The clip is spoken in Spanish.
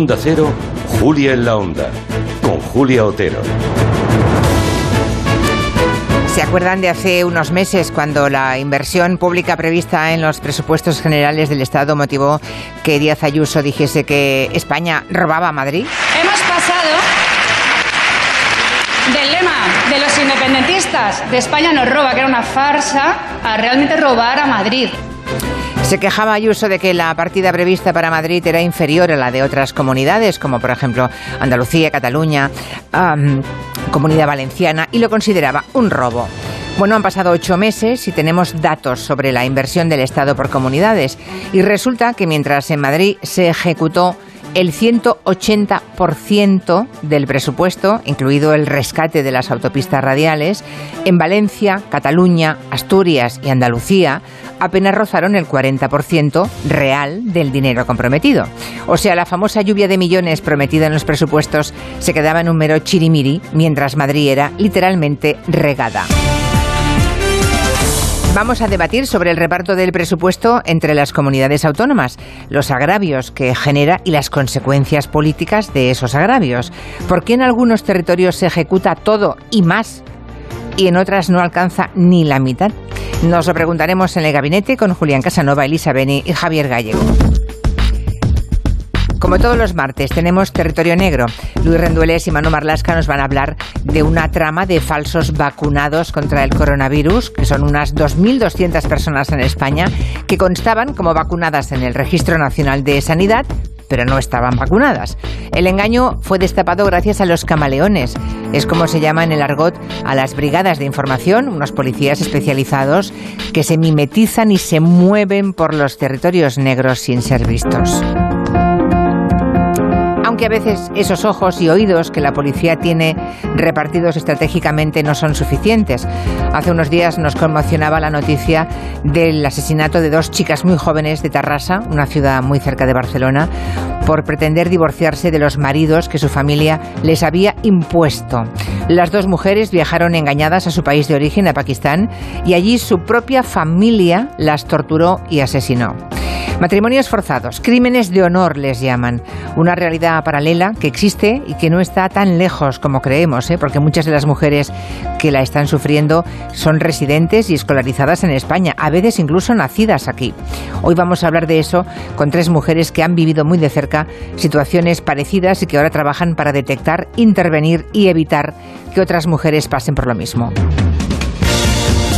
Onda Cero, Julia en la Onda, con Julia Otero. ¿Se acuerdan de hace unos meses cuando la inversión pública prevista en los presupuestos generales del Estado motivó que Díaz Ayuso dijese que España robaba a Madrid? Hemos pasado del lema de los independentistas de España nos roba, que era una farsa, a realmente robar a Madrid. Se quejaba Ayuso de que la partida prevista para Madrid era inferior a la de otras comunidades, como por ejemplo Andalucía, Cataluña, Comunidad Valenciana, y lo consideraba un robo. Bueno, han pasado ocho meses y tenemos datos sobre la inversión del Estado por comunidades. Y resulta que mientras en Madrid se ejecutó el 180% del presupuesto, incluido el rescate de las autopistas radiales, en Valencia, Cataluña, Asturias y Andalucía apenas rozaron el 40% real del dinero comprometido. O sea, la famosa lluvia de millones prometida en los presupuestos se quedaba en un mero chirimiri, mientras Madrid era literalmente regada. Vamos a debatir sobre el reparto del presupuesto entre las comunidades autónomas, los agravios que genera y las consecuencias políticas de esos agravios. ¿Por qué en algunos territorios se ejecuta todo y más y en otras no alcanza ni la mitad? Nos lo preguntaremos en el gabinete con Julián Casanova, Elisa Beni y Javier Gallego. Como todos los martes, tenemos Territorio Negro. Luis Rendueles y Manu Marlasca nos van a hablar de una trama de falsos vacunados contra el coronavirus, que son unas 2.200 personas en España, que constaban como vacunadas en el Registro Nacional de Sanidad, pero no estaban vacunadas. El engaño fue destapado gracias a los camaleones. Es como se llama en el argot a las brigadas de información, unos policías especializados que se mimetizan y se mueven por los territorios negros sin ser vistos que a veces esos ojos y oídos que la policía tiene repartidos estratégicamente no son suficientes. Hace unos días nos conmocionaba la noticia del asesinato de dos chicas muy jóvenes de Tarrasa, una ciudad muy cerca de Barcelona, por pretender divorciarse de los maridos que su familia les había impuesto. Las dos mujeres viajaron engañadas a su país de origen, a Pakistán, y allí su propia familia las torturó y asesinó. Matrimonios forzados, crímenes de honor les llaman. Una realidad paralela que existe y que no está tan lejos como creemos, ¿eh? porque muchas de las mujeres que la están sufriendo son residentes y escolarizadas en España, a veces incluso nacidas aquí. Hoy vamos a hablar de eso con tres mujeres que han vivido muy de cerca situaciones parecidas y que ahora trabajan para detectar, intervenir y evitar que otras mujeres pasen por lo mismo.